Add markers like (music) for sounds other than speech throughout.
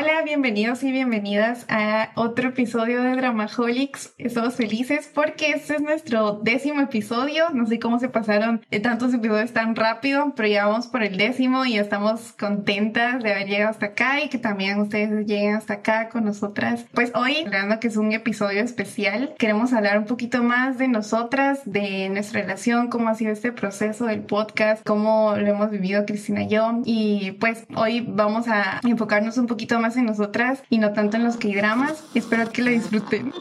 Hola, bienvenidos y bienvenidas a otro episodio de Dramaholics. Estamos felices porque este es nuestro décimo episodio. No sé cómo se pasaron tantos episodios tan rápido, pero ya vamos por el décimo y estamos contentas de haber llegado hasta acá y que también ustedes lleguen hasta acá con nosotras. Pues hoy, hablando que es un episodio especial, queremos hablar un poquito más de nosotras, de nuestra relación, cómo ha sido este proceso del podcast, cómo lo hemos vivido Cristina y yo. Y pues hoy vamos a enfocarnos un poquito más en nosotras y no tanto en los K-dramas. Espero que lo disfruten.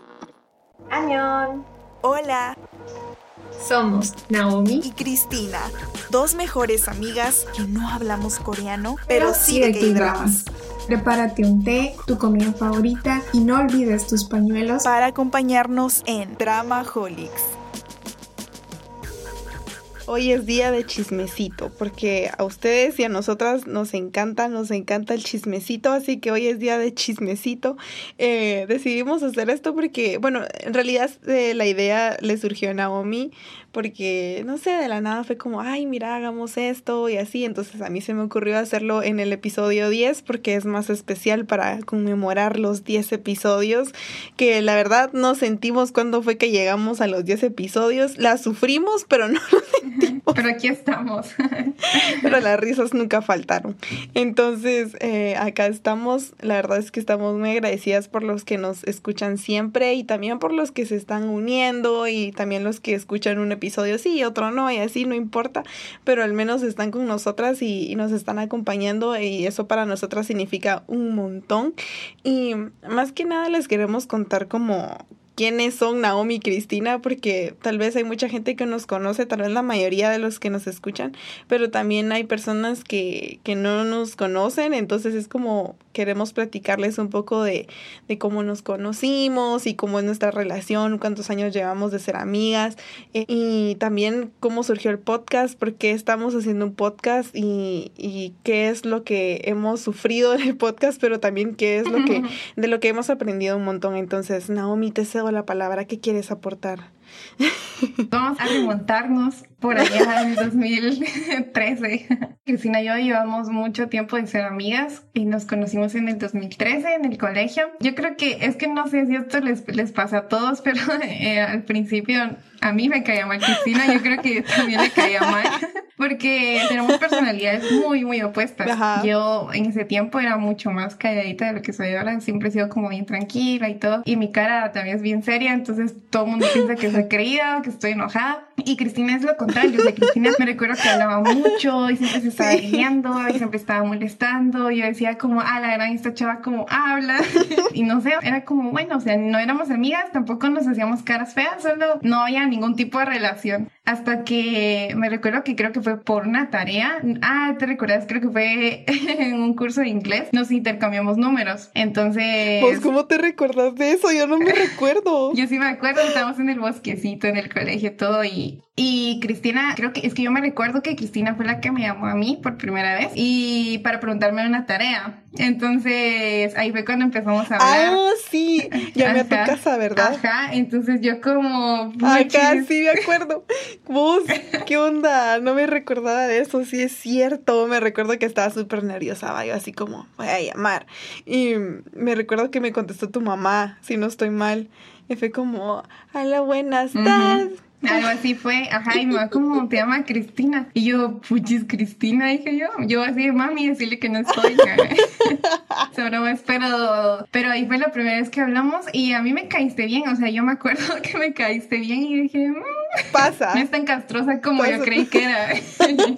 ¡Añón! Hola. Somos Naomi y Cristina, dos mejores amigas que no hablamos coreano, pero, sí de K-dramas. Prepárate un té, tu comida favorita y no olvides tus pañuelos para acompañarnos en Dramaholics. Hoy es día de chismecito, porque a ustedes y a nosotras nos encanta, nos encanta el chismecito, así que hoy es día de chismecito. Eh, decidimos hacer esto porque, bueno, en realidad eh, la idea le surgió a Naomi, porque, no sé, de la nada fue como, ay, mira, hagamos esto y así. Entonces a mí se me ocurrió hacerlo en el episodio 10 porque es más especial para conmemorar los 10 episodios, que la verdad no sentimos cuando fue que llegamos a los 10 episodios. La sufrimos, pero no lo (laughs) sentimos. Pero aquí estamos. (laughs) pero las risas nunca faltaron. Entonces, eh, acá estamos. La verdad es que estamos muy agradecidas por los que nos escuchan siempre y también por los que se están uniendo y también los que escuchan un episodio episodio sí, otro no, y así no importa, pero al menos están con nosotras y, nos están acompañando y eso para nosotras significa un montón. Y más que nada les queremos contar como quiénes son Naomi y Cristina, porque tal vez hay mucha gente que nos conoce, tal vez la mayoría de los que nos escuchan, pero también hay personas que, que no nos conocen, entonces es como queremos platicarles un poco de, de, cómo nos conocimos y cómo es nuestra relación, cuántos años llevamos de ser amigas eh, y también cómo surgió el podcast, por qué estamos haciendo un podcast y, y qué es lo que hemos sufrido en el podcast, pero también qué es lo que (laughs) de lo que hemos aprendido un montón. Entonces, Naomi, te cedo la palabra. ¿Qué quieres aportar? Vamos a remontarnos por allá en 2013. Cristina y yo llevamos mucho tiempo de ser amigas y nos conocimos en el 2013 en el colegio. Yo creo que es que no sé si esto les, les pasa a todos, pero eh, al principio a mí me caía mal Cristina, yo creo que también le caía mal, porque tenemos personalidades muy, muy opuestas. Yo en ese tiempo era mucho más calladita de lo que soy ahora, siempre he sido como bien tranquila y todo, y mi cara también es bien seria, entonces todo el mundo piensa que soy creída, que estoy enojada. Y Cristina es lo contrario, o Cristina me recuerdo que hablaba mucho y siempre se estaba riendo y siempre estaba molestando. Y yo decía como, ah, la gran esta chava como habla. (laughs) y no sé, era como, bueno, o sea, no éramos amigas, tampoco nos hacíamos caras feas, solo no había ningún tipo de relación. Hasta que me recuerdo que creo que fue por una tarea. Ah, ¿te recuerdas? Creo que fue (laughs) en un curso de inglés. Nos intercambiamos números. Entonces... Pues, ¿cómo te recuerdas de eso? Yo no me recuerdo. yo sí me acuerdo, estábamos en el bosquecito, en el colegio, todo. Y, y Cristina, creo que es que yo me recuerdo que Cristina fue la que me llamó a mí por primera vez y para preguntarme una tarea. Entonces ahí fue cuando empezamos a hablar. Ah, sí, llamé a tu casa, ¿verdad? Ajá, entonces yo como... Acá sí me acuerdo. Vos, ¿qué onda? No me recordaba de eso, sí es cierto. Me recuerdo que estaba súper nerviosa, yo así como, voy a llamar. Y me recuerdo que me contestó tu mamá, si no estoy mal. Y fue como, hola, buenas tardes. Algo así fue, ajá, y mi mamá como te llama Cristina. Y yo, puchis, Cristina, dije yo. Yo así, mami, decirle que no estoy. (laughs) Sobre pero, pero ahí fue la primera vez que hablamos y a mí me caíste bien, o sea, yo me acuerdo (laughs) que me caíste bien y dije, mmm, pasa. No es tan castrosa como yo creí que era. (laughs)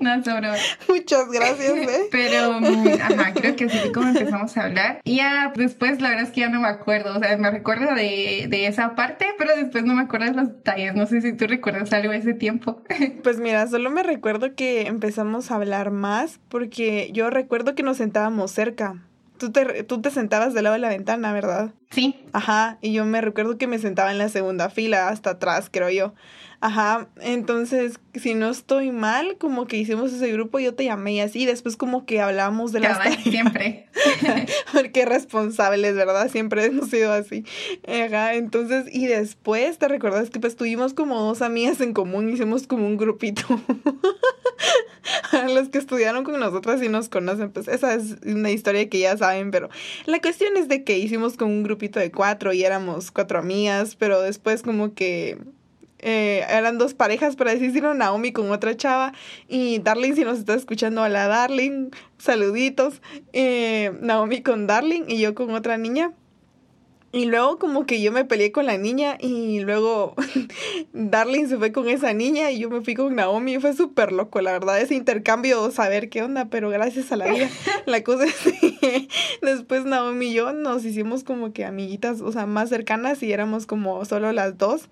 No, sobre. Muchas gracias, ¿eh? Pero, mm, ajá, creo que así fue como empezamos a hablar. Y ya después, la verdad es que ya no me acuerdo. O sea, me recuerdo de, de esa parte, pero después no me acuerdo de los detalles. No sé si tú recuerdas algo de ese tiempo. (laughs) Pues mira, solo me recuerdo que empezamos a hablar más porque yo recuerdo que nos sentábamos cerca. Tú te, tú te sentabas del lado de la ventana, ¿verdad? Sí. Ajá, y yo me recuerdo que me sentaba en la segunda fila, hasta atrás, creo yo. Ajá, entonces, si no estoy mal, como que hicimos ese grupo, yo te llamé y así, después como que hablamos de las tareas. Siempre. (laughs) Porque responsables, ¿verdad? Siempre hemos sido así. Ajá, entonces, y después, ¿te recuerdas que pues tuvimos como dos amigas en común, hicimos como un grupito? (laughs) (laughs) Los que estudiaron con nosotras y nos conocen, pues esa es una historia que ya saben, pero la cuestión es de que hicimos como un grupito de cuatro y éramos cuatro amigas, pero después como que eh, eran dos parejas, para decirlo, Naomi con otra chava y Darling, si nos está escuchando, hola Darling, saluditos, eh, Naomi con Darling y yo con otra niña. Y luego como que yo me peleé con la niña y luego (laughs) Darling se fue con esa niña y yo me fui con Naomi. Fue súper loco, la verdad, ese intercambio, saber qué onda, pero gracias a la vida. (laughs) La cosa es que (laughs) después Naomi y yo nos hicimos como que amiguitas, o sea, más cercanas y éramos como solo las dos.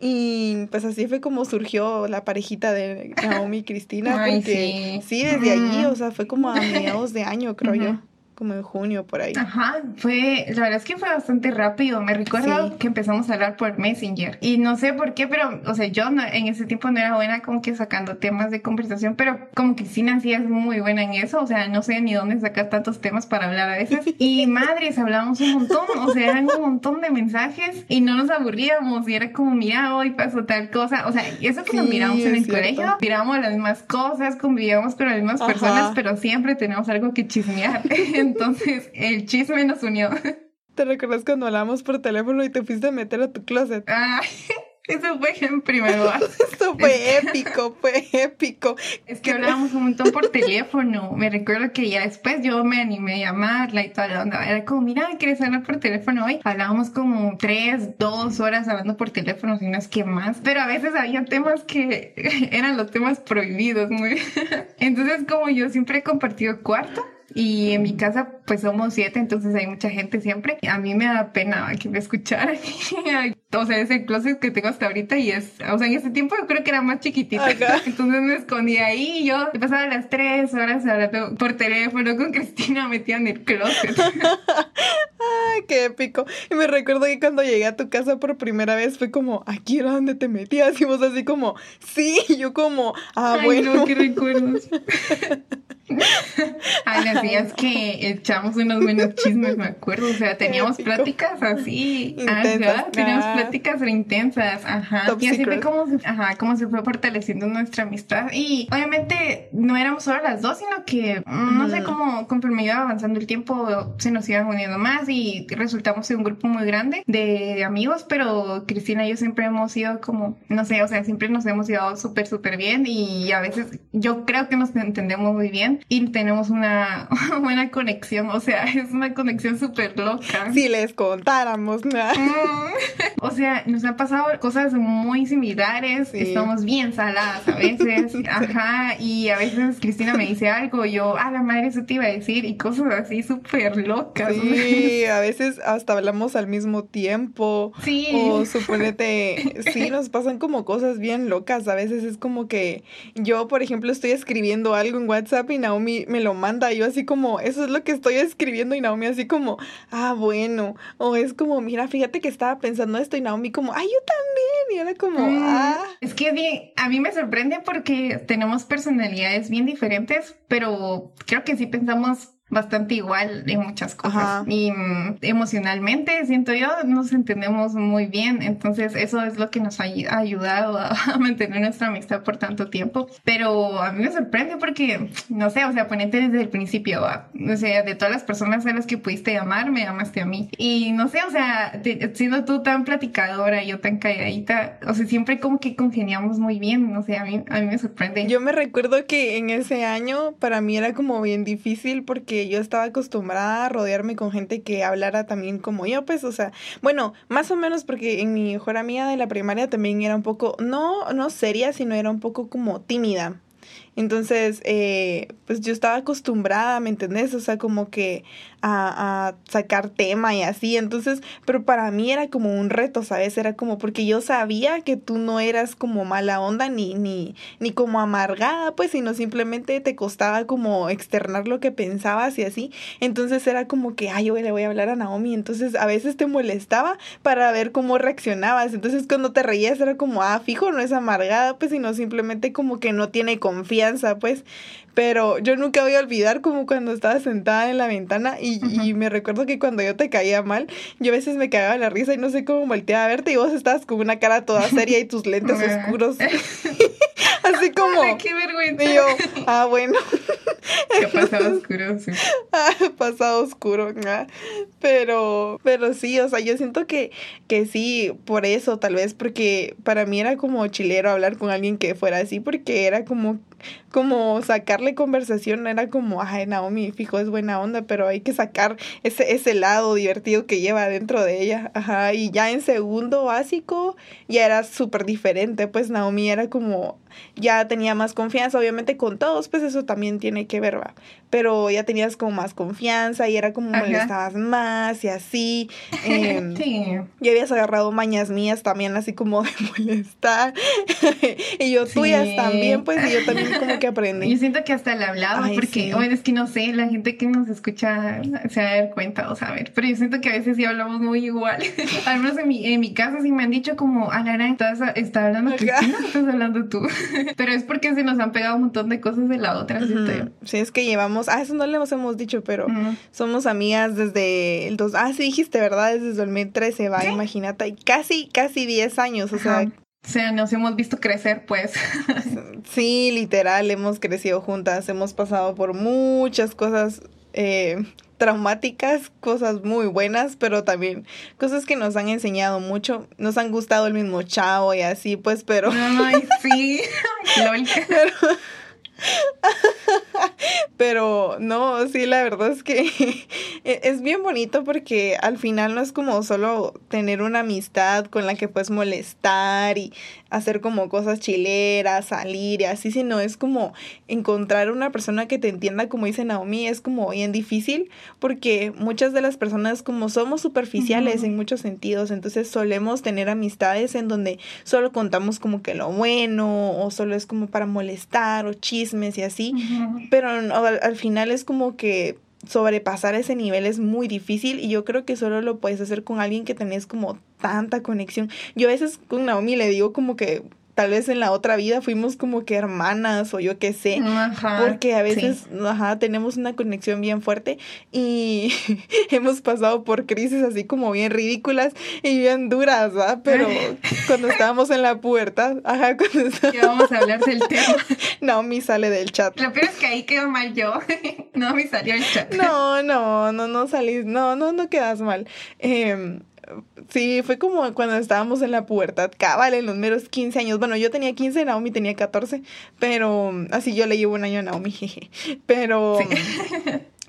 Y pues así fue como surgió la parejita de Naomi y Cristina. porque sí, desde allí, o sea, fue como a mediados de año, creo yo como en junio por ahí. Ajá, fue, la verdad es que fue bastante rápido. Me recuerdo que empezamos a hablar por Messenger y no sé por qué, pero, o sea, yo en ese tiempo no era buena como que sacando temas de conversación, pero como que sí sí es muy buena en eso, o sea, no sé ni dónde sacar tantos temas para hablar a veces. (laughs) Y madres, hablábamos un montón, o sea, eran un montón de mensajes y no nos aburríamos y era como, mira, hoy pasó tal cosa, o sea, eso que nos miramos en el colegio, mirábamos las mismas cosas, convivíamos con las mismas personas, pero siempre tenemos algo que chismear. (laughs) (laughs) Entonces el chisme nos unió. ¿Te recuerdas cuando hablamos por teléfono y te fuiste a meter a tu closet? Ah, eso fue en primero. (laughs) Eso fue épico, fue épico. Es que hablábamos un montón por teléfono. Me recuerdo que ya después yo me animé a llamarla y toda la onda. Era como, mira, ¿quieres hablar por teléfono hoy? Hablábamos como tres, dos horas hablando por teléfono, si no es que más. Pero a veces había temas que (laughs) eran los temas prohibidos, muy. (laughs) Entonces, como yo siempre he compartido cuarto, y en mi casa, pues somos siete, entonces hay mucha gente siempre. A mí me da pena que me escucharan. (laughs) o sea, es el closet que tengo hasta ahorita y es, o sea, en ese tiempo yo creo que era más chiquitito. (laughs) Entonces me escondía ahí y yo pasaba las tres horas hablando por teléfono con (laughs) Cristina metida en el closet. Ay, qué épico. Y me recuerdo que cuando llegué a tu casa por primera vez fue como, aquí era donde te metías. Y vos así como, sí, y yo como, ah, Ay, bueno. No, qué recuerdos. Ay, las días que echamos unos buenos chismes, me acuerdo. O sea, teníamos pláticas así. Intensas, teníamos pláticas intensas. Ajá. y así fue como, ajá, como se fue fortaleciendo nuestra amistad. Y obviamente no éramos solo las dos, sino que mm, no sé cómo, conforme iba avanzando el tiempo, se nos iban uniendo más y resultamos en un grupo muy grande de, amigos. Pero Cristina y yo siempre hemos sido como, no sé, o sea, siempre nos hemos llevado súper, súper bien. Y a veces yo creo que nos entendemos muy bien y tenemos una (laughs) buena conexión, o sea, es una conexión súper loca. Si les contáramos, ¿no? Mm. o sea, nos han pasado cosas muy similares, estamos bien saladas a veces, (laughs) ajá, y a veces Cristina me dice algo, y yo, ah, la madre, eso te iba a decir, y cosas así súper locas. Sí, a veces hasta hablamos al mismo tiempo. Sí. O suponete, sí, nos pasan como cosas bien locas, a veces es como que yo, por ejemplo, estoy escribiendo algo en WhatsApp y Naomi me lo manda, yo así como, eso es lo que estoy escribiendo y Naomi así como, ah, bueno, o es como, mira, fíjate que estaba pensando esto y Naomi como, ay, yo también, y era como, mm, ah. Es que bien, a mí me sorprende porque tenemos personalidades bien diferentes, pero creo que sí pensamos bastante igual en muchas cosas. Y mm, emocionalmente, siento yo, nos entendemos muy bien. Entonces, eso es lo que nos ha ayudado (laughs) a, mantener nuestra amistad por tanto tiempo. Pero a mí me sorprende porque, no sé, o sea, ponete desde el principio, o sea, de todas las personas a las que pudiste llamar, me llamaste a mí. Y no sé, o sea, siendo tú tan platicadora yo tan calladita, o sea, siempre como que congeniamos muy bien. No sé, a mí, a mí me sorprende. Yo me recuerdo que en ese año para mí era como bien difícil porque yo estaba acostumbrada a rodearme con gente que hablara también como yo, pues, o sea, bueno, más o menos porque en mi mejor amiga de la primaria también era un poco, no, no seria, sino era un poco como tímida. Entonces, eh, pues yo estaba acostumbrada, ¿me entendés? O sea, como que a, a, sacar tema y así. Entonces, pero para mí era como un reto, ¿sabes? Era como porque yo sabía que tú no eras como mala onda ni, ni, ni como amargada, pues, sino simplemente te costaba como externar lo que pensabas y así. Entonces era como que, ay, yo le voy a hablar a Naomi. Entonces a veces te molestaba para ver cómo reaccionabas. Entonces cuando te reías era como, ah, fijo, no es amargada, pues, sino simplemente como que no tiene confianza, pues. Pero yo nunca voy a olvidar como cuando estaba sentada en la ventana y, y, me recuerdo que cuando yo te caía mal, yo a veces me cagaba la risa y no sé cómo volteaba a verte y vos estabas con una cara toda seria y tus lentes (laughs) oscuros. (laughs) (laughs) Así como... Ay, qué vergüenza. Y yo, ah, bueno. ¿Qué pasado oscuro? Sí. Ah, pasado oscuro. Pero, pero sí, o sea, yo siento que, que sí, por eso, tal vez, porque para mí era como chilero hablar con alguien que fuera así, porque era como como sacarle conversación, era como, ay, Naomi, fijo, es buena onda, pero hay que sacar ese, ese lado divertido que lleva dentro de ella. Ajá, y ya en segundo básico ya era súper diferente, pues Naomi era como, ya tenía más confianza, obviamente con todos, pues eso también tiene que ver, va. Pero ya tenías como más confianza y era como molestabas más y así. Eh, (laughs) sí. Y habías agarrado mañas mías también, así como (laughs) de molestar. (laughs) y yo tuyas también, pues, y yo también como que aprendí. Yo siento que hasta le hablaba Ay, porque, sí. bueno, es que no sé, la gente que nos escucha se va a dar cuenta o saber, pero yo siento que a veces sí hablamos muy igual. Al menos en mi, en mi caso sí me han dicho como, a la gran, estás está hablando Ajá. Cristina, estás hablando tú. pero es porque se nos han pegado un montón de cosas de la otra, yo. Ujú. Sí, es que llevamos, ah, eso no le hemos, hemos dicho, pero somos amigas desde el dos, ah, sí dijiste, ¿verdad? Desde el 2013, va, imagínate, y casi, casi 10 años, o sea. O sea, nos hemos visto crecer, pues. (laughs) sí, literal, hemos crecido juntas, hemos pasado por muchas cosas eh, traumáticas, cosas muy buenas, pero también cosas que nos han enseñado mucho, nos han gustado el mismo chavo y así, pues, pero... Ay, sí. (laughs) (laughs) Lol. Pero (laughs) no, sí, la verdad es que (laughs) e- es bien bonito porque al final no es como solo tener una amistad con la que puedes molestar y hacer como cosas chileras, salir y así, sino es como encontrar una persona que te entienda, como dice Naomi, es como bien difícil porque muchas de las personas como somos superficiales Ujú. en muchos sentidos, entonces solemos tener amistades en donde solo contamos como que lo bueno o solo es como para molestar o chismes y así. Pero al, al final es como que sobrepasar ese nivel es muy difícil y yo creo que solo lo puedes hacer con alguien que tenés como tanta conexión. Yo a veces con Naomi le digo como que tal vez en la otra vida fuimos como que hermanas o yo qué sé. Ajá, Porque a veces, sí. ajá, tenemos una conexión bien fuerte y (laughs) hemos pasado por crisis así como bien ridículas y bien duras, ¿va? Pero (laughs) cuando estábamos en la pubertad, ajá, (laughs) cuando está- Ya vamos a hablar del tema. Naomi sale del chat. Lo peor es que ahí quedó mal yo. No me salió el chat. No, no, no, no salís, no, no, no quedas mal. Em, sí, fue como cuando estábamos en la pubertad, cabal, en los meros 15 años. Bueno, yo tenía 15, Naomi tenía 14, pero así yo le llevo un año a Naomi, (laughs) jeje. Pero... (laughs)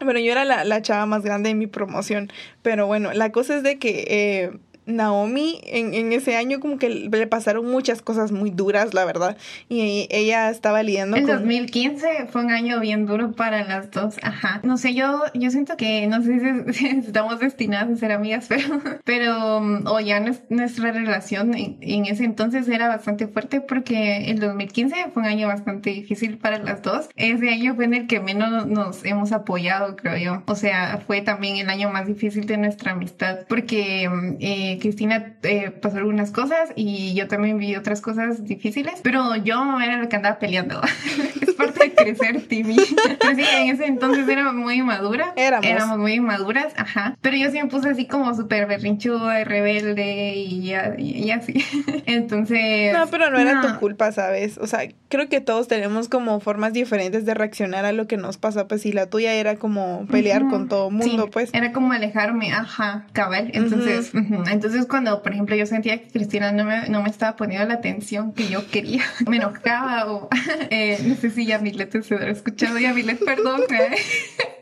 Bueno, yo era la, la chava más grande de mi promoción, pero bueno, la cosa es de que eh, Naomi en, en ese año como que le pasaron muchas cosas muy duras, la verdad, y ella estaba lidiando El con... 2015 fue un año bien duro para las dos, ajá. No sé, yo, yo siento que, no sé si, (laughs) estamos destinadas a ser amigas, (laughs) pero, pero, um, o ya nues- nuestra relación en, en ese entonces era bastante fuerte porque el 2015 fue un año bastante difícil para las dos. Ese año fue en el que menos nos hemos apoyado, creo yo. O sea, fue también el año más difícil de nuestra amistad porque um, eh, Cristina eh, pasó algunas cosas y yo también vi otras cosas difíciles, pero yo era la que andaba peleando. (laughs) (laughs) parte de crecer, Timmy. (laughs) Pero sí, en ese entonces era muy madura. Éramos. Éramos muy maduras, ajá. Pero yo sí me puse así como súper berrinchuda y rebelde y, ya- y, y así. (laughs) Entonces... No, pero no era no. tu culpa, ¿sabes? O sea, creo que todos tenemos como formas diferentes de reaccionar a lo que nos pasa, pues si la tuya era como pelear Ujú. con todo mundo, Sí, pues... Era como alejarme, ajá, cabal. Entonces, ujú. entonces cuando, por ejemplo, yo sentía que Cristina no me, no me estaba poniendo la atención que yo quería, (laughs) me enojaba o, eh, no sé si Yamilet se habrá escuchado, Yamilet, perdón. eh.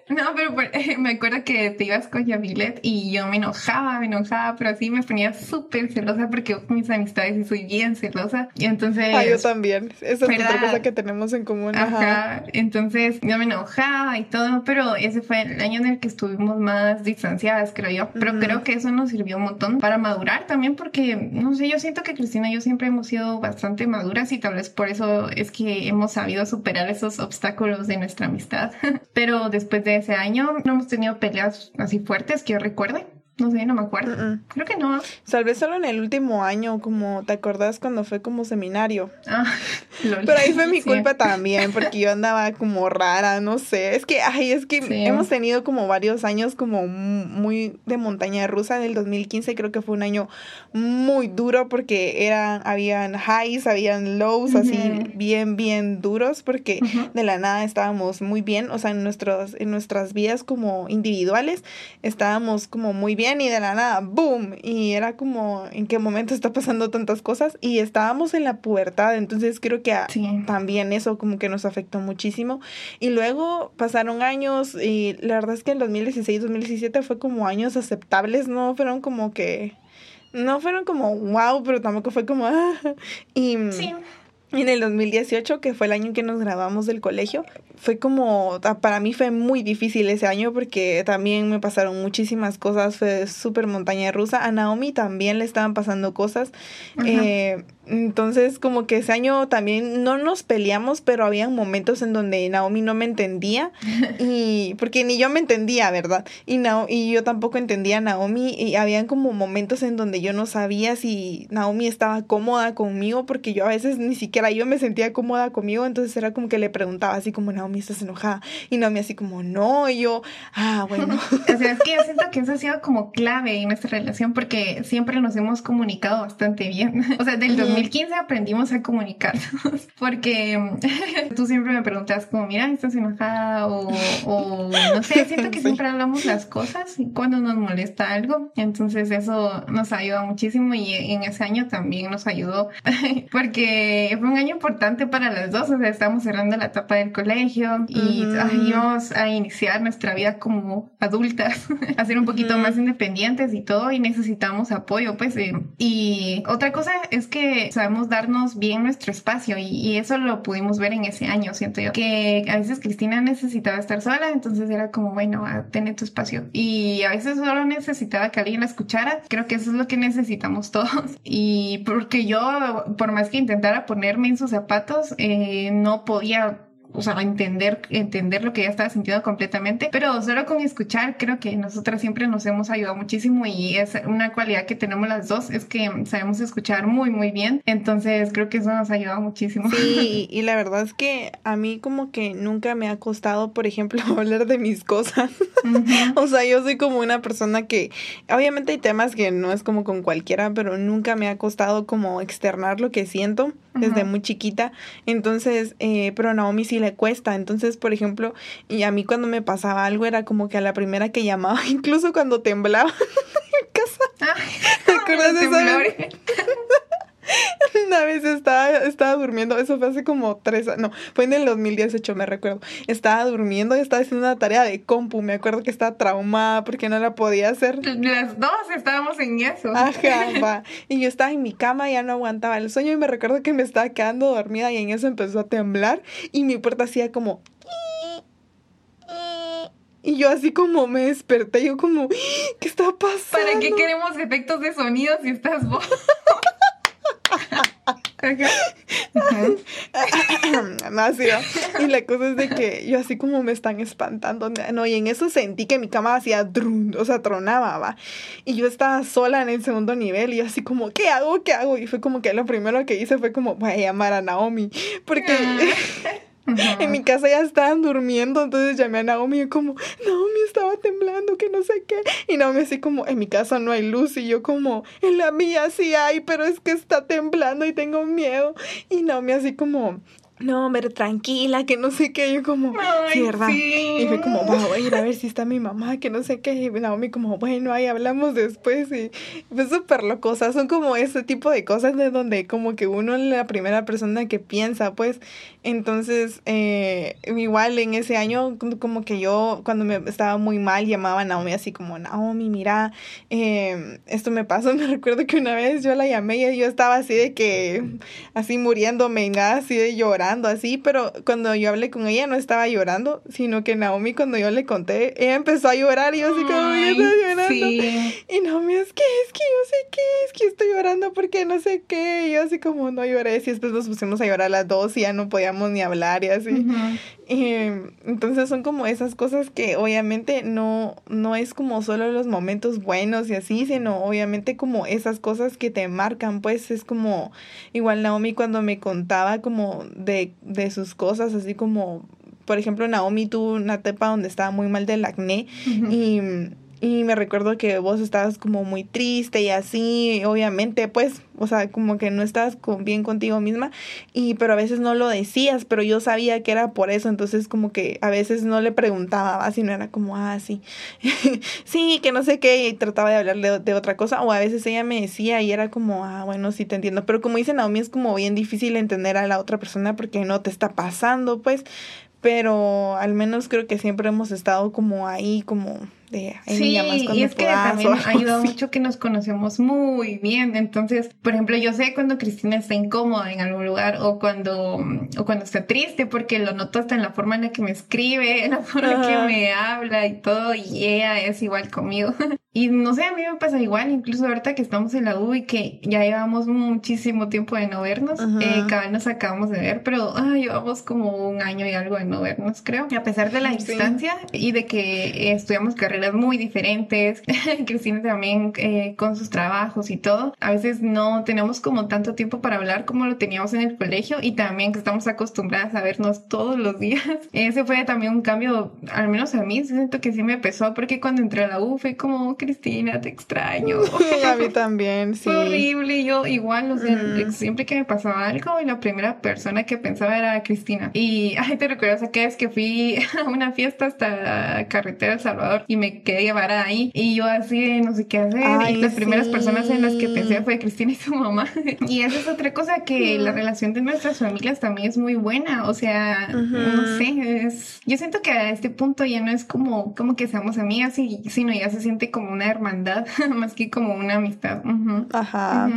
No, pero (laughs) me acuerdo que te ibas con Yamilet y yo me enojaba, me enojaba, pero así me ponía súper celosa porque yo mis amistades y soy bien celosa. Y entonces... Ah, yo también. Esa es otra cosa que tenemos en común. Ajá. Entonces yo me enojaba y todo, pero ese fue el año en el que estuvimos más distanciadas, creo yo. Pero creo que eso nos sirvió un montón para madurar también porque, no sé, yo siento que Cristina y yo siempre hemos sido bastante maduras y tal vez por eso es que hemos sabido superar esos obstáculos de nuestra amistad. (laughs) pero después de ese año no hemos tenido peleas así fuertes que yo recuerde. No sé, no me acuerdo. Creo que no. Tal vez solo en el último año, como te acordás cuando fue como seminario. Ah, (laughs) Pero ahí fue mi culpa también, porque yo andaba como rara, no sé. Es que, ay, es que hemos tenido como varios años como muy de montaña rusa. En el 2015 creo que fue un año muy duro porque eran, habían highs, habían lows, así bien, bien duros, porque de la nada estábamos muy bien, o sea, en, nuestros, en nuestras vidas como individuales estábamos como muy bien y de la nada, ¡boom! Y era como, ¿en qué momento está pasando tantas cosas? Y estábamos en la pubertad, entonces creo que también eso como que nos afectó muchísimo. Y luego pasaron años y la verdad es que el 2016, 2017 fue como años aceptables, ¿no? Fueron como que... No fueron como wow, pero tampoco fue como... (laughs) Ah, y, sí. En el 2018, que fue el año en que nos graduamos del colegio, fue como, para mí fue muy difícil ese año porque también me pasaron muchísimas cosas, fue súper montaña rusa. A Naomi también le estaban pasando cosas. Eh, entonces, como que ese año también no nos peleamos, pero había momentos en donde Naomi no me entendía (laughs) y porque ni yo me entendía, ¿verdad? Y, y yo tampoco entendía a Naomi y habían como momentos en donde yo no sabía si Naomi estaba cómoda conmigo porque yo a veces ni siquiera yo me sentía cómoda conmigo, entonces era como que le preguntaba así como, Naomi, ¿estás enojada? Y Naomi así como, no, y yo, ah, bueno. (laughs) o sea, es que yo siento que eso ha sido como clave en nuestra relación porque siempre nos hemos comunicado bastante bien. (laughs) O sea, del 2015 aprendimos a comunicarnos (laughs) porque tú siempre me preguntas como, mira, ¿estás enojada? O, o no sé, siento que siempre hablamos las cosas cuando nos molesta algo. Entonces eso nos ayuda muchísimo y en ese año también nos ayudó porque fue un año importante para las dos. O sea, estamos cerrando la etapa del colegio y íbamos a iniciar nuestra vida como adultas, (laughs) a ser un poquito más independientes y todo y necesitamos apoyo, pues. Eh. Y otra cosa es que sabemos darnos bien nuestro espacio y, eso lo pudimos ver en ese año, siento yo, que a veces Cristina necesitaba estar sola, entonces era como, bueno, a tener tu espacio. Y a veces solo necesitaba que alguien la escuchara. Creo que eso es lo que necesitamos (laughs) todos. Y porque yo, por más que intentara ponerme en sus zapatos, eh, no podía o sea, entender, entender lo que ella estaba sintiendo completamente, pero solo con escuchar creo que nosotras siempre nos hemos ayudado muchísimo y es una cualidad que tenemos las dos, es que sabemos escuchar muy, muy bien, entonces creo que eso nos ha ayudado muchísimo. Sí, (laughs) y la verdad es que a mí como que nunca me ha costado, por ejemplo, (laughs) hablar de mis cosas. (laughs) o sea, yo soy como una persona que, obviamente hay temas que no es como con cualquiera, pero nunca me ha costado como externar lo que siento desde muy chiquita. Entonces, eh, pero a Naomi sí le cuesta. Entonces, por ejemplo, y a mí cuando me pasaba algo era como que a la primera que llamaba, (laughs) incluso cuando temblaba (laughs) en casa. ¿Te acuerdas de eso? (laughs) Una vez estaba, estaba durmiendo, eso fue hace como tres no, fue en el 2018, me recuerdo. Estaba durmiendo y estaba haciendo una tarea de compu. Me acuerdo que estaba traumada porque no la podía hacer. Las dos estábamos en eso. Ajá, (laughs) va. Y yo estaba en mi cama, ya no aguantaba el sueño y me recuerdo que me estaba quedando dormida y en eso empezó a temblar y mi puerta hacía como. Y yo así como me desperté, yo como, ¿qué está pasando? ¿Para qué queremos efectos de sonido si estás vos? (laughs) y la cosa es de que yo así como me están espantando, no, y en eso sentí que mi cama hacía drum, o sea, tronaba, va. Y yo estaba sola en el segundo nivel y así como, ¿qué hago? ¿Qué hago? Y fue como que lo primero que hice fue como, voy a llamar a Naomi, porque... Ah. En mi casa ya estaban durmiendo, entonces llamé a Naomi y como, Naomi estaba temblando, que no sé qué. Y Naomi así como, en mi casa no hay luz y yo como, en la mía sí hay, pero es que está temblando y tengo miedo. Y Naomi así como, no, hombre, tranquila, que no sé qué. Yo como, sí, ¿verdad? Y fue como, voy a ir a ver si está mi mamá, que no sé qué. Y Naomi como, bueno, ahí hablamos después. Y fue súper loco. O sea, son como ese tipo de cosas de donde como que uno es la primera persona que piensa, pues. Entonces, eh, igual en ese año, como que yo cuando me estaba muy mal llamaba a Naomi así como, Naomi, mira, eh, esto me pasó. (laughs) Me recuerdo que una vez yo la llamé y yo estaba así de que, así muriéndome, así de llorando, así. Pero cuando yo hablé con ella no estaba llorando, sino que Naomi cuando yo le conté, ella empezó a llorar y yo así como, Ay, estaba llorando. Y Naomi, es que, es que yo sé qué, es que estoy llorando porque no sé qué. Y yo así como, no lloré. Y después nos pusimos a llorar las dos y ya no podía ni hablar y así. entonces son como esas cosas que obviamente no, no es como solo los momentos buenos y así, sino obviamente como esas cosas que te marcan, pues es como igual Naomi cuando me contaba como de, de sus cosas, así como, por ejemplo, Naomi tuvo una etapa donde estaba muy mal del acné y y me recuerdo que vos estabas como muy triste y así, obviamente, pues, o sea, como que no estabas con, bien contigo misma, y pero a veces no lo decías, pero yo sabía que era por eso, entonces como que a veces no le preguntaba, así no era como, ah, sí, (laughs) sí, que no sé qué, y trataba de hablarle de, otra cosa, o a veces ella me decía y era como, ah, bueno, sí te entiendo, pero como dice Naomi, es como bien difícil entender a la otra persona porque no te está pasando, pues, pero al menos creo que siempre hemos estado como ahí, como de sí, y es que también ha ayudado (laughs) mucho que nos conocemos muy bien. Entonces, por ejemplo, yo sé cuando Cristina está incómoda en algún lugar o cuando, o cuando está triste, porque lo noto hasta en la forma en la que me escribe, (laughs) en la forma en que me habla y todo, y ella es igual conmigo. (laughs) y no sé, a mí me pasa igual, incluso ahorita que estamos en la U y que ya llevamos muchísimo tiempo de no vernos, eh, cada vez nos acabamos de ver, pero llevamos como un año y algo de no vernos, creo. Y a pesar de la distancia y de que estudiamos carrera muy diferentes, (laughs) Cristina también eh, con sus trabajos y todo. A veces no tenemos como tanto tiempo para hablar como lo teníamos en el colegio y también que estamos acostumbradas a vernos todos los días. (laughs) Ese fue también un cambio, al menos a mí, siento que sí me pesó porque cuando entré a la U fue como, Cristina, te extraño. (laughs) a mí también, sí. horrible, yo igual, o sea, siempre que me pasaba algo, la primera persona que pensaba era Cristina. Y, ay, te recuerdas aquella vez que fui a una fiesta hasta Carretera El Salvador y me que llevar ahí. Y yo así de no sé qué hacer. y las primeras personas en las que pensé fue Cristina y su mamá. (laughs) y esa es otra cosa que la relación de nuestras familias también es muy buena. O sea, no sé, es... Yo siento que a este punto ya no es como, como que seamos amigas, y, sino ya se siente como una hermandad, (laughs) más que como una amistad. Ajá.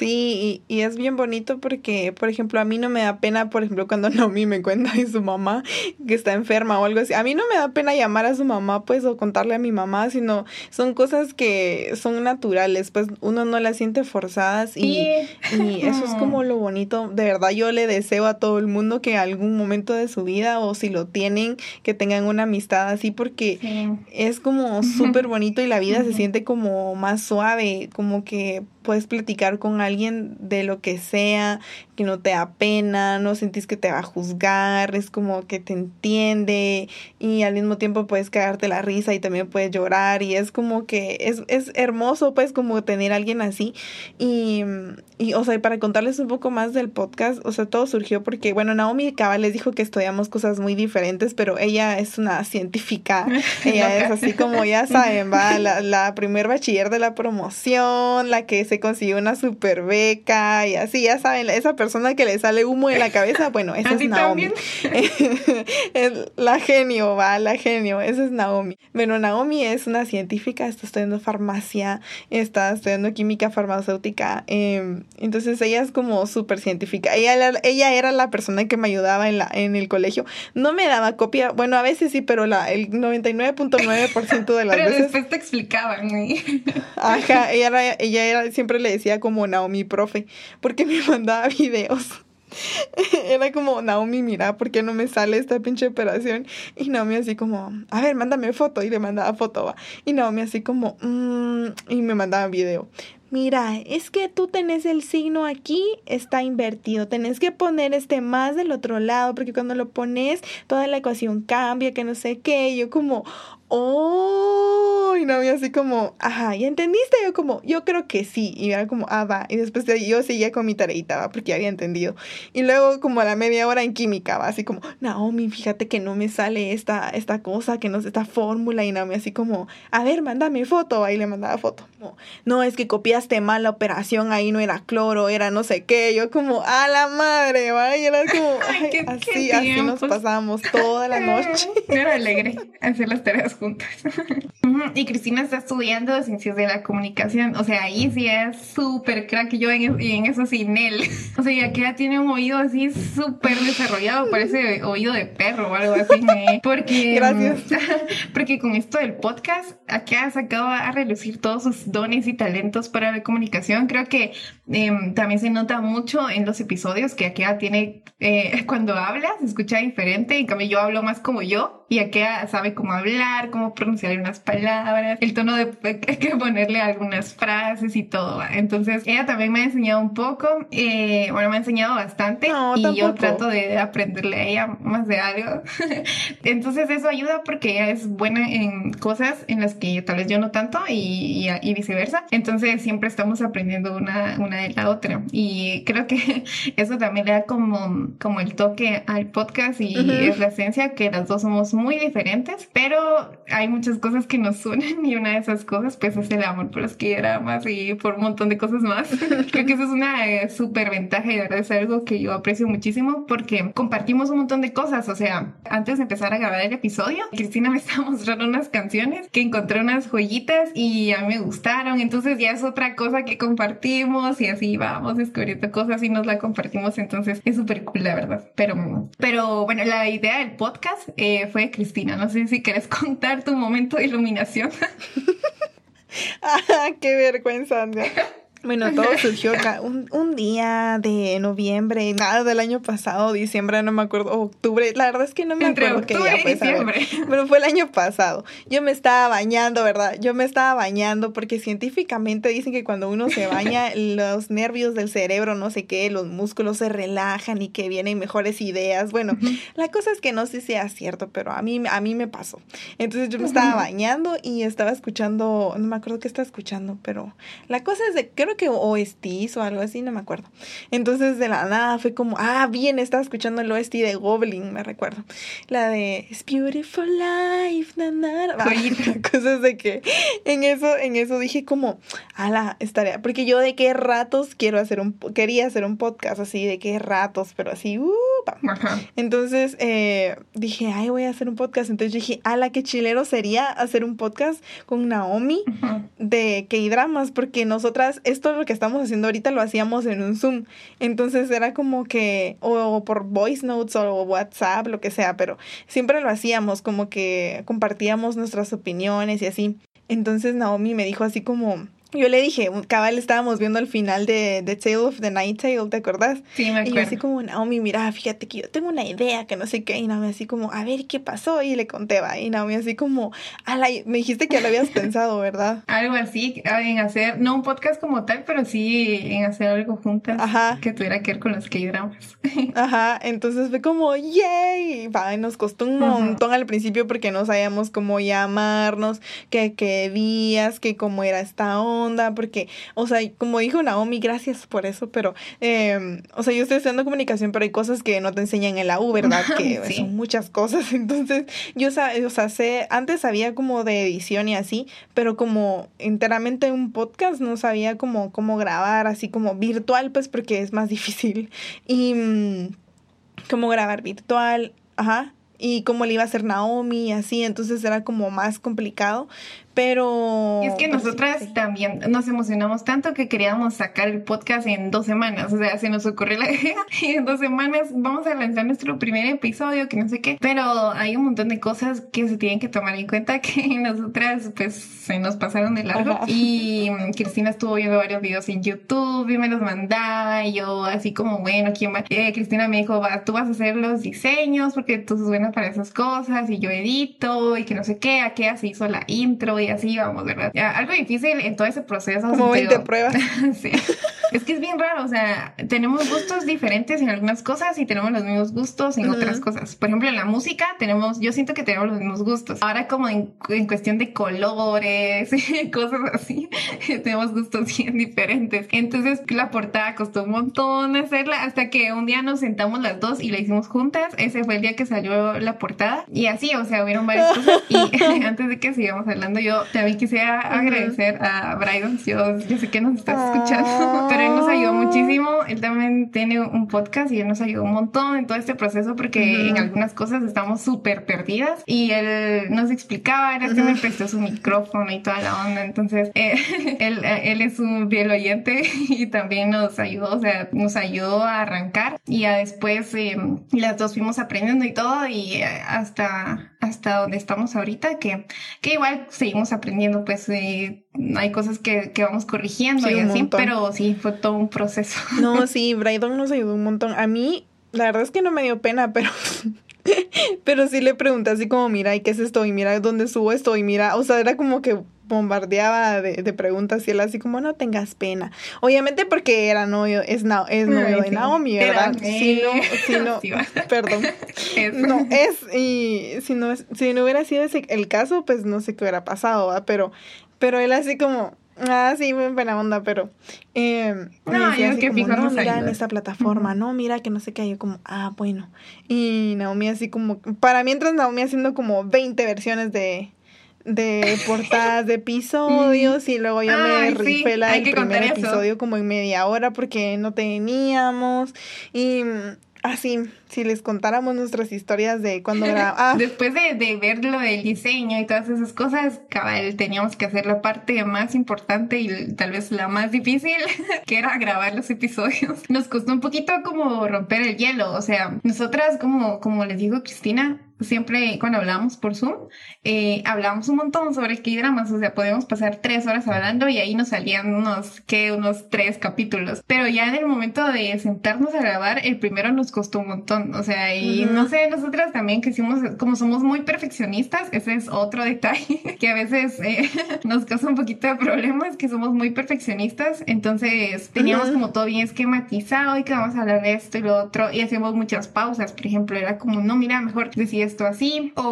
Sí, y, es bien bonito porque, por ejemplo, a mí no me da pena, por ejemplo, cuando (laughs) Naomi me cuenta de su mamá que está enferma o algo así. A mí no me da pena llamar a su mamá, pues, o contarle a mi mamá, sino son cosas que son naturales, pues uno no las siente forzadas y, y eso es como (laughs) lo bonito. De verdad, yo le deseo a todo el mundo que algún momento de su vida, o si lo tienen, que tengan una amistad así, porque es como (laughs) súper bonito y la vida se siente como más suave, como que puedes platicar con alguien de lo que sea, que no te da pena, no sentís que te va a juzgar, es como que te entiende y al mismo tiempo puedes cagarte la risa y también puedes llorar y es como que es, es hermoso pues como tener a alguien así. Y, y o sea, para contarles un poco más del podcast, o sea, todo surgió porque, bueno, Naomi Cabal les dijo que estudiamos cosas muy diferentes, pero ella es una científica, (laughs) ella es así como ya saben, va, la, la primer bachiller de la promoción, la que se consiguió una super beca y así, ya saben, esa persona que le sale humo en la cabeza, (laughs) bueno, esa es Naomi. (laughs) es la genio, va, la genio, esa es Naomi. Bueno, Naomi es una científica, está estudiando farmacia, está estudiando química farmacéutica, em, entonces ella es como súper científica. Ella, ella era la persona que me ayudaba en, la, en el colegio. No me daba copia, bueno, a veces sí, pero la, el 99.9% de las (laughs) pero veces... después te explicaban. Ajá, ella era, ella era siempre le decía como Naomi profe, porque me (laughs) mandaba videos. (laughs) Era como, Naomi, mira, ¿por qué no me sale esta pinche operación? Y Naomi así como, a ver, mándame foto. Y le mandaba foto, va. Y Naomi así como, mmm, y me mandaba video. Mira, es que tú tenés el signo aquí, está invertido, tenés que poner este más del otro lado, porque cuando lo pones, toda la ecuación cambia, que no sé qué, yo como, oh, y no había así como, ajá, ¿y entendiste? Yo como, yo creo que sí, y era como, ah, va, y después yo seguía con mi tareita, va, porque ya había entendido, y luego como a la media hora en química, va, así como, Naomi, fíjate que no me sale esta, esta cosa, que no es esta fórmula, y Naomi así como, a ver, mándame foto, ahí le mandaba foto, no, es que copiaste mal la operación, ahí no era cloro, era no sé qué, yo como, a la madre, va, y era como, (laughs) así, así nos pasábamos toda la noche. (laughs) Era alegre hacer las tareas juntas. (laughs) y Cristina está estudiando ciencias de la comunicación. O sea, ahí sí es súper crack. Yo en, en eso sin él. O sea, ya que ya tiene un oído así súper desarrollado. Parece oído de perro o algo así. Porque, Gracias. Porque con esto del podcast, aquí ha sacado a relucir todos sus dones y talentos para la comunicación. Creo que em, también se nota mucho en los episodios que Akea tiene, eh, (laughs) cuando habla, se escucha diferente. En cambio, yo hablo más como yo y Akea sabe cómo hablar, cómo pronunciar unas palabras, el tono de que ponerle algunas frases y todo. Entonces, ella también me ha enseñado un poco, eh, bueno, me ha enseñado bastante y yo trato de aprenderle a ella más de algo. (laughs) Entonces, eso ayuda porque ella es buena en cosas en las que tal vez yo no tanto y, y, viceversa. Entonces, siempre estamos aprendiendo una, una de la otra. Y creo que (laughs) eso también le da como, como el toque al podcast y es la esencia que las dos somos muy diferentes, pero hay muchas cosas que nos unen y una de esas cosas pues es el amor por los que más y por un montón de cosas más. (laughs) Creo que eso es una eh, súper ventaja y de verdad es algo que yo aprecio muchísimo porque compartimos un montón de cosas. O sea, antes de empezar a grabar el episodio, Cristina me estaba (laughs) mostrando unas canciones que encontré unas joyitas y a mí me gustaron. Entonces ya es otra cosa que compartimos y así vamos descubriendo cosas y nos la compartimos. Entonces es súper cool, la verdad. Pero, pero bueno, la idea del podcast eh, fue Cristina. No sé si quieres contar tu momento de iluminación. (laughs) ah, qué vergüenza, Andrea. Bueno, todo surgió acá un, un, día de noviembre, nada del año pasado, diciembre, no me acuerdo, octubre, la verdad es que no me acuerdo qué día fue, diciembre. pero fue el año pasado. Yo me estaba bañando, ¿verdad? Yo me estaba bañando porque científicamente dicen que cuando uno se baña, (laughs) los nervios del cerebro, no sé qué, los músculos se relajan y que vienen mejores ideas. Bueno, la cosa es que no sé si sea cierto, pero a mí, a mí me pasó. Entonces yo me estaba bañando y estaba escuchando, no me acuerdo qué estaba escuchando, pero la cosa es de, creo que OST o algo así, no me acuerdo. Entonces de la nada fue como, ah, bien, estaba escuchando el OST de Goblin, me recuerdo. La de It's Beautiful Life, na, na, (laughs) Cosas de que en eso, en eso dije como, ala, estaría, porque yo de qué ratos quiero hacer un, quería hacer un podcast así, de qué ratos, pero así, uh, Entonces eh, dije, ay, voy a hacer un podcast. Entonces dije, ala, qué chilero sería hacer un podcast con Naomi de K-dramas, porque nosotras, esto lo que estamos haciendo ahorita lo hacíamos en un Zoom. Entonces era como que, o, por voice notes o WhatsApp, lo que sea, pero siempre lo hacíamos, como que compartíamos nuestras opiniones y así. Entonces Naomi me dijo así como, yo le dije, cabal estábamos viendo el final de The Tale of the Night Tale, ¿te acordás? Sí, me acuerdo. Y yo así como, Naomi, mira, fíjate que yo tengo una idea, que no sé qué, y Naomi así como, a ver, ¿qué pasó? Y le conté, va, y Naomi así como, ala, me dijiste que ya lo habías (laughs) pensado, ¿verdad? Algo así, en hacer, no un podcast como tal, pero sí en hacer algo juntas. Ajá. Que tuviera que ver con los K-dramas. (laughs) Ajá, entonces fue como, yay, va, y nos costó un montón al principio porque no sabíamos cómo llamarnos, qué, qué días, que cómo era esta onda onda, porque, o sea, como dijo Naomi, gracias por eso, pero, eh, o sea, yo estoy estudiando comunicación, pero hay cosas que no te enseñan en la U, ¿verdad? (laughs) Que son muchas cosas, (laughs) entonces, yo, o sea, sé, antes sabía como de edición y así, pero como enteramente un podcast no sabía como cómo grabar, así como virtual, pues porque es más difícil. Y mm, cómo grabar virtual, ajá, y cómo le iba a hacer Naomi y así, entonces era como más complicado, pero... Y es que pues, nosotras también nos emocionamos tanto que queríamos sacar el podcast en dos semanas. O sea, se nos ocurrió la idea (laughs) y en dos semanas vamos a lanzar nuestro primer episodio, que no sé qué. Pero hay un montón de cosas que se tienen que tomar en cuenta que (laughs) nosotras pues se nos pasaron de largo. Y Cristina estuvo viendo varios videos en YouTube y me los mandaba y yo así como, bueno, ¿quién va? Eh, Cristina me dijo, va, tú vas a hacer los diseños porque tú sos buena para esas cosas y yo edito y que no sé qué. Aquella se hizo la intro y así íbamos, ¿verdad? Ya, algo difícil en todo ese proceso. Como siento 20 yo. pruebas. (laughs) sí. Es que es bien raro, o sea, tenemos gustos diferentes en algunas cosas y tenemos los mismos gustos en Ujú. otras cosas. Por ejemplo, en la música tenemos, yo siento que tenemos los mismos gustos. Ahora como en, en cuestión de colores, (laughs) cosas así, (laughs) tenemos gustos bien diferentes. Entonces la portada costó un montón hacerla hasta que un día nos sentamos las dos y la hicimos juntas. Ese fue el día que salió la portada y así, o sea, hubieron varias (laughs) cosas. Y antes de que sigamos hablando, yo también quisiera agradecer a Brydon. Yo, yo sé que nos estás escuchando, pero él nos ayudó muchísimo. Él también tiene un podcast y él nos ayudó un montón en todo este proceso porque Ujú. en algunas cosas estamos súper perdidas y él nos explicaba, era que me prestó su micrófono y toda la onda. Entonces, (laughs) eh, él, él es un fiel oyente (laughs) y también nos ayudó, o sea, nos ayudó a arrancar y a después eh, las dos fuimos aprendiendo y todo y eh, hasta, hasta donde estamos ahorita, que, que igual seguimos aprendiendo, pues eh, hay cosas que, que vamos corrigiendo Sí, y así, montón. pero sí, fue todo un proceso. No, (laughs) sí, Brydon nos ayudó un montón. A mí, la verdad es que no me dio pena, pero. (laughs) pero sí le pregunté así como, mira, ¿y qué es esto? Y mira, ¿dónde subo esto? Y mira, o sea, era como que bombardeaba de, de preguntas y él así como, no tengas pena. Obviamente porque era novio, es, na- es novio Ay, de sí. Naomi, ¿verdad? Si no, si no, (laughs) sí perdón. No, es, y si no, es- si no hubiera sido ese el caso, pues no sé qué hubiera pasado, ¿va? Pero, pero él así como, ah, sí, muy buena onda, pero, eh, me No, yo que como, no, mira en ayuda". esta plataforma, no, mira que no sé qué, yo como, ah, bueno, y Naomi así como, para mientras Naomi haciendo como 20 versiones de, de (laughs) portadas de episodios y luego yo me Ay, sí, rifé la hay del que contar primer episodio como en media hora porque no teníamos y mm, así si les contáramos nuestras historias de cuando (laughs) grabamos ah, Después de, de ver lo del diseño y todas esas cosas, cabal, teníamos que hacer la parte más importante y tal vez la más difícil, (laughs) que era grabar los episodios. (laughs) Nos costó un poquito como romper el hielo, o sea, nosotras, como, como les digo Cristina, siempre cuando hablábamos por Zoom, eh, hablábamos un montón sobre K-dramas, o sea, podíamos pasar tres horas hablando y ahí nos salían unos, que unos tres capítulos. Pero ya en el momento de sentarnos a grabar, el primero nos costó un montón, o sea, y Ujú. no sé, nosotras también que hicimos, como somos muy perfeccionistas, ese es otro (laughs) detalle que a veces eh, (laughs) nos causa un poquito de problemas, que somos muy perfeccionistas, entonces teníamos Ujú. como todo bien esquematizado y que vamos a hablar de esto y lo otro, y hacíamos muchas pausas, por ejemplo, era como, no, mira, mejor decir esto así, o,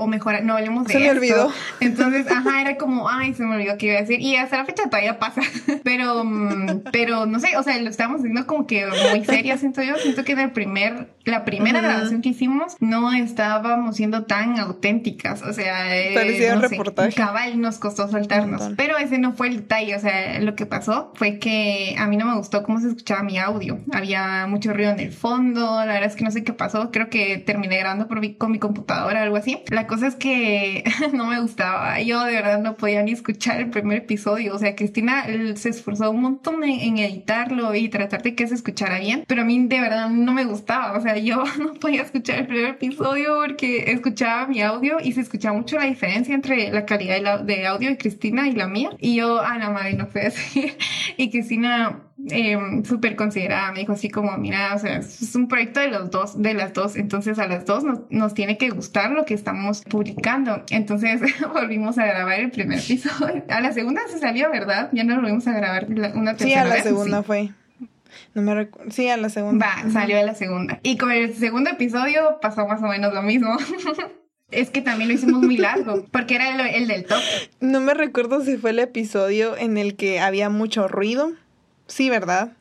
o mejor no hablemos de Se me esto. olvidó. Entonces, (laughs) ajá, era como, ay, se me olvidó qué iba a decir. Y hasta la fecha todavía pasa. Pero, mm, pero no sé, o sea, lo estábamos haciendo como que muy seria, siento yo. Siento que en el primer, la primera Ujú. grabación que hicimos no estábamos siendo tan auténticas. O sea, eh, no sé, reportaje. cabal nos costó Un soltarnos. montón. Pero ese no fue el detalle. O sea, lo que pasó fue que a mí no me gustó cómo se escuchaba mi audio. Había mucho ruido en el fondo. La verdad es que no sé qué pasó. Creo que terminé grabando por mi- con mi computadora o algo así. La cosa es que (laughs) no me gustaba. Yo de verdad no podía ni escuchar el primer episodio. O sea, Cristina se esforzó un montón en, en editarlo y tratar de que se escuchara bien. Pero a mí de verdad no me gustaba. O sea, yo (laughs) no podía escuchar el primer episodio porque escuchaba mi audio y se escuchaba mucho la diferencia entre la calidad de, audio de Cristina y la mía. Y yo, a la madre, no puede (laughs) ser. Y Cristina eh, súper considerada, me dijo así como, mira, o sea, es un proyecto de los dos, de las dos, entonces a las dos nos, nos tiene que gustar lo que estamos publicando. Entonces (laughs) volvimos a grabar el primer episodio. A la segunda se salió, ¿verdad? Ya no volvimos a grabar una sí tercera a la vez, segunda sí. fue no me recuerdo sí a la segunda Va, salió a la segunda. Y con el segundo episodio pasó más o menos lo mismo. (laughs) Es que también lo hicimos muy largo, porque era el, el del top. no me recuerdo si fue el episodio en el que había mucho ruido sí verdad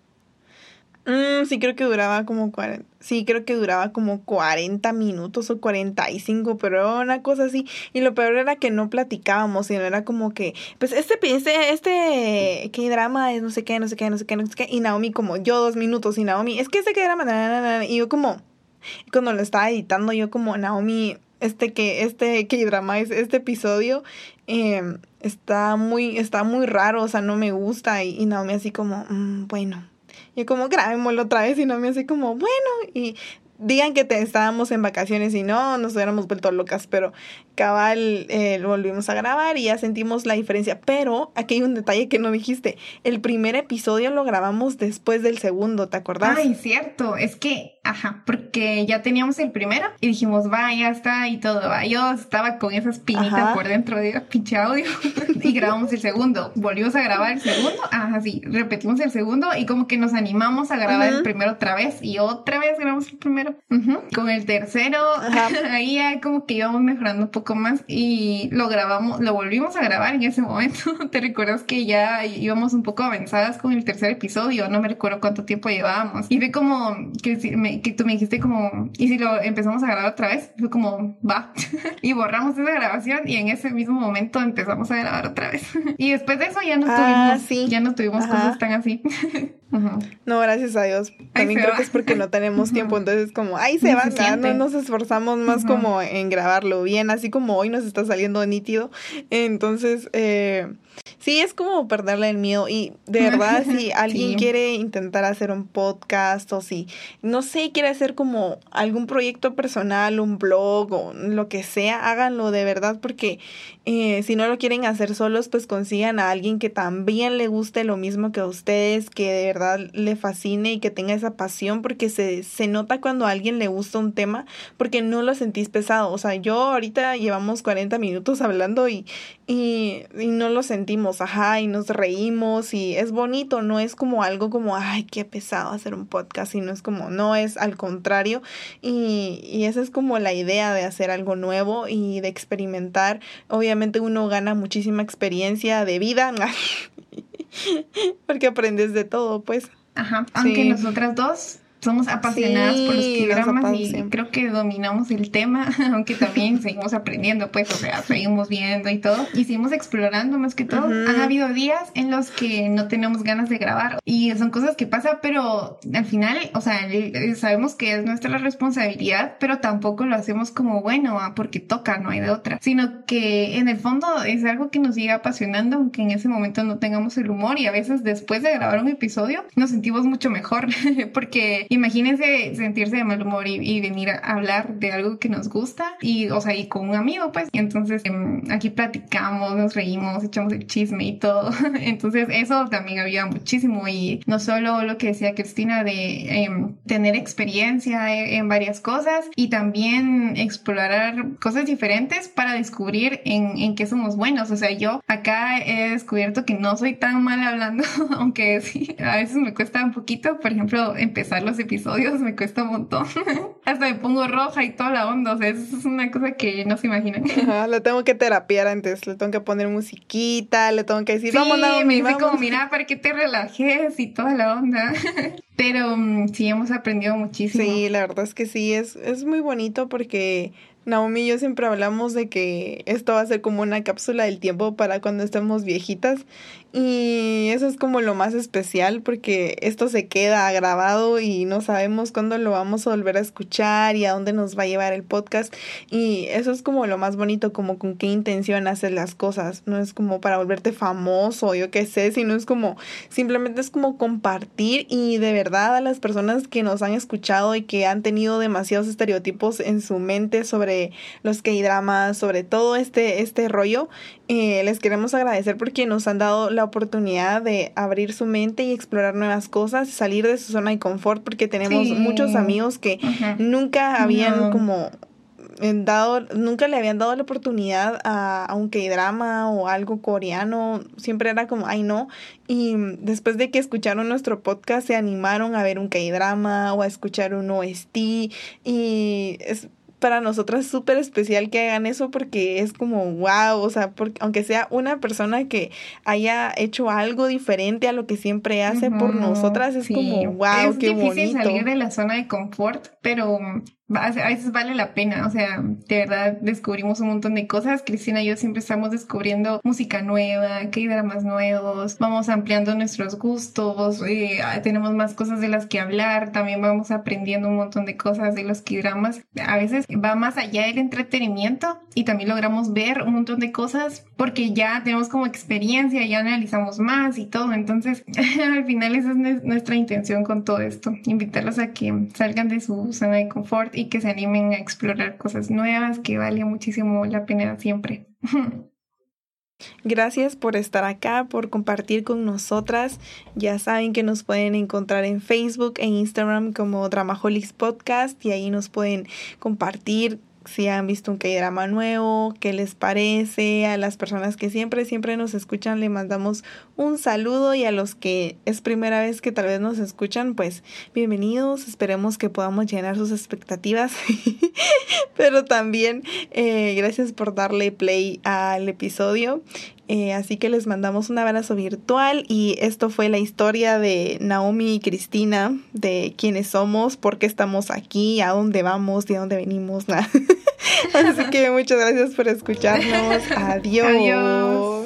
Mm, sí creo que duraba como 40, sí creo que duraba como 40 minutos o 45, pero era una cosa así. Y lo peor era que no platicábamos, sino era como que, pues este, este, este, qué drama es, no sé qué, no sé qué, no sé qué, no sé qué. Y Naomi como, yo dos minutos, y Naomi, es que este qué drama, na, na, na, na", y yo como, cuando lo estaba editando, yo como, Naomi, este que, este que drama es, este episodio, eh, está muy, está muy raro, o sea, no me gusta. Y, y Naomi así como, "Mm, bueno. Yo como grabémoslo otra vez y Naomi así como, bueno. Y digan que te, estábamos en vacaciones y no, nos hubiéramos vuelto locas, pero cabal eh, lo volvimos a grabar y ya sentimos la diferencia. Pero aquí hay un detalle que no dijiste. El primer episodio lo grabamos después del segundo, ¿te acordás? Ay, cierto. Es que, ajá, porque ya teníamos el primero y dijimos, va, ya está y todo. Va. Yo estaba con esa espinita por dentro de pinche audio (laughs) y grabamos el segundo. Volvimos a grabar el segundo. Ajá, sí, repetimos el segundo y como que nos animamos a grabar el primero otra vez y otra vez grabamos el primero. Con el tercero, (laughs) ahí ya como que íbamos mejorando un poco más y lo grabamos, lo volvimos a grabar en ese momento. (laughs) ¿Te recuerdas que ya íbamos un poco avanzadas con el tercer episodio? No me recuerdo cuánto tiempo llevábamos. Y fue como que, que tú me dijiste como, ¿y si lo empezamos a grabar otra vez? Fue como, va. (laughs) y borramos esa grabación y en ese mismo momento empezamos a grabar otra vez. y después de eso ya no ah, tuvimos, ya no tuvimos cosas tan así. No, gracias a Dios. También creo que es porque no tenemos tiempo, entonces como, ahí se va, no nos esforzamos más como en grabarlo bien, así como hoy nos está saliendo nítido. Entonces, eh, Sí, es como perderle el miedo y de (laughs) verdad si alguien quiere intentar hacer un podcast o si, no sé, quiere hacer como algún proyecto personal, un blog o lo que sea, háganlo de verdad porque eh, si no lo quieren hacer solos, pues consigan a alguien que también le guste lo mismo que a ustedes, que de verdad le fascine y que tenga esa pasión porque se, se nota cuando a alguien le gusta un tema porque no lo sentís pesado. O sea, yo ahorita llevamos 40 minutos hablando y, y, y no lo sentimos ajá, y nos reímos y es bonito, no es como algo como, ay, qué pesado hacer un podcast, sino es como, no es al contrario y, y esa es como la idea de hacer algo nuevo y de experimentar. Obviamente uno gana muchísima experiencia de vida, (laughs) porque aprendes de todo, pues. Ajá, aunque nosotras dos somos apasionadas por los programas y creo que dominamos el tema, (laughs) aunque también (laughs) seguimos aprendiendo, pues, o sea, seguimos viendo y todo, y seguimos explorando más que todo. Han habido días en los que no tenemos ganas de grabar y son cosas que pasan, pero al final, o sea, sabemos que es nuestra responsabilidad, pero tampoco lo hacemos como bueno, ah, porque toca, no hay de otra, sino que en el fondo es algo que nos sigue apasionando, aunque en ese momento no tengamos el humor y a veces después de grabar un episodio nos sentimos mucho mejor (laughs) porque imagínense sentirse de mal humor y, venir a hablar de algo que nos gusta y, o sea, y con un amigo, pues. Y entonces em, aquí platicamos, nos reímos, echamos el chisme y todo. (laughs) entonces eso también había muchísimo y no solo lo que decía Cristina de em, tener experiencia e, en, varias cosas y también explorar cosas diferentes para descubrir en, en qué somos buenos. O sea, yo acá he descubierto que no soy tan mal hablando, (laughs) aunque sí, a veces me cuesta un poquito, por ejemplo, empezar los episodios me cuesta un montón. (laughs) Hasta me pongo roja y toda la onda. O sea, es una cosa que no se imaginan. Ajá, lo tengo que terapiar antes. Le tengo que poner musiquita, le tengo que decir, sí, vamos, me dice como, mira, para que te relajes y toda la onda. (laughs) Pero mm, sí, hemos aprendido muchísimo. Sí, la verdad es que sí, es, es muy bonito porque Naomi y yo siempre hablamos de que esto va a ser como una cápsula del tiempo para cuando estemos viejitas y eso es como lo más especial porque esto se queda grabado y no sabemos cuándo lo vamos a volver a escuchar y a dónde nos va a llevar el podcast. Y eso es como lo más bonito, como con qué intención hacer las cosas. No es como para volverte famoso, yo qué sé, sino es como simplemente es como compartir y de verdad a las personas que nos han escuchado y que han tenido demasiados estereotipos en su mente sobre los que hay dramas, sobre todo este, este rollo, eh, les queremos agradecer porque nos han dado la oportunidad de abrir su mente y explorar nuevas cosas, salir de su zona de confort, porque tenemos muchos amigos que nunca habían como eh, dado, nunca le habían dado la oportunidad a, a un K-drama o algo coreano, siempre era como, ay no, y después de que escucharon nuestro podcast se animaron a ver un K-drama o a escuchar un OST y es para nosotras súper especial que hagan eso porque es como wow, o sea, porque, aunque sea una persona que haya hecho algo diferente a lo que siempre hace por nosotras, es como wow, es qué difícil salir de la zona de confort, pero a veces vale la pena, o sea, de verdad descubrimos un montón de cosas. Cristina y yo siempre estamos descubriendo música nueva, que hay dramas nuevos, vamos ampliando nuestros gustos, eh, tenemos más cosas de las que hablar, también vamos aprendiendo un montón de cosas de los dramas. A veces va más allá del entretenimiento y también logramos ver un montón de cosas porque ya tenemos como experiencia, ya analizamos más y todo. Entonces, (laughs) al final esa es nuestra intención con todo esto, invitarlos a que salgan de su zona de confort y que se animen a explorar cosas nuevas que vale muchísimo la pena siempre. (laughs) Gracias por estar acá, por compartir con nosotras. Ya saben que nos pueden encontrar en Facebook e Instagram como Dramaholics Podcast y ahí nos pueden compartir si han visto un K-drama nuevo, qué les parece. A las personas que siempre, siempre nos escuchan, le mandamos un saludo y a los que es primera vez que tal vez nos escuchan, pues bienvenidos. Esperemos que podamos llenar sus expectativas. (laughs) Pero también eh, gracias por darle play al episodio. Eh, así que les mandamos un abrazo virtual y esto fue la historia de Naomi y Cristina, de quiénes somos, por qué estamos aquí, a dónde vamos, de dónde venimos. (laughs) así que muchas gracias por escucharnos. (laughs) Adiós. Adiós.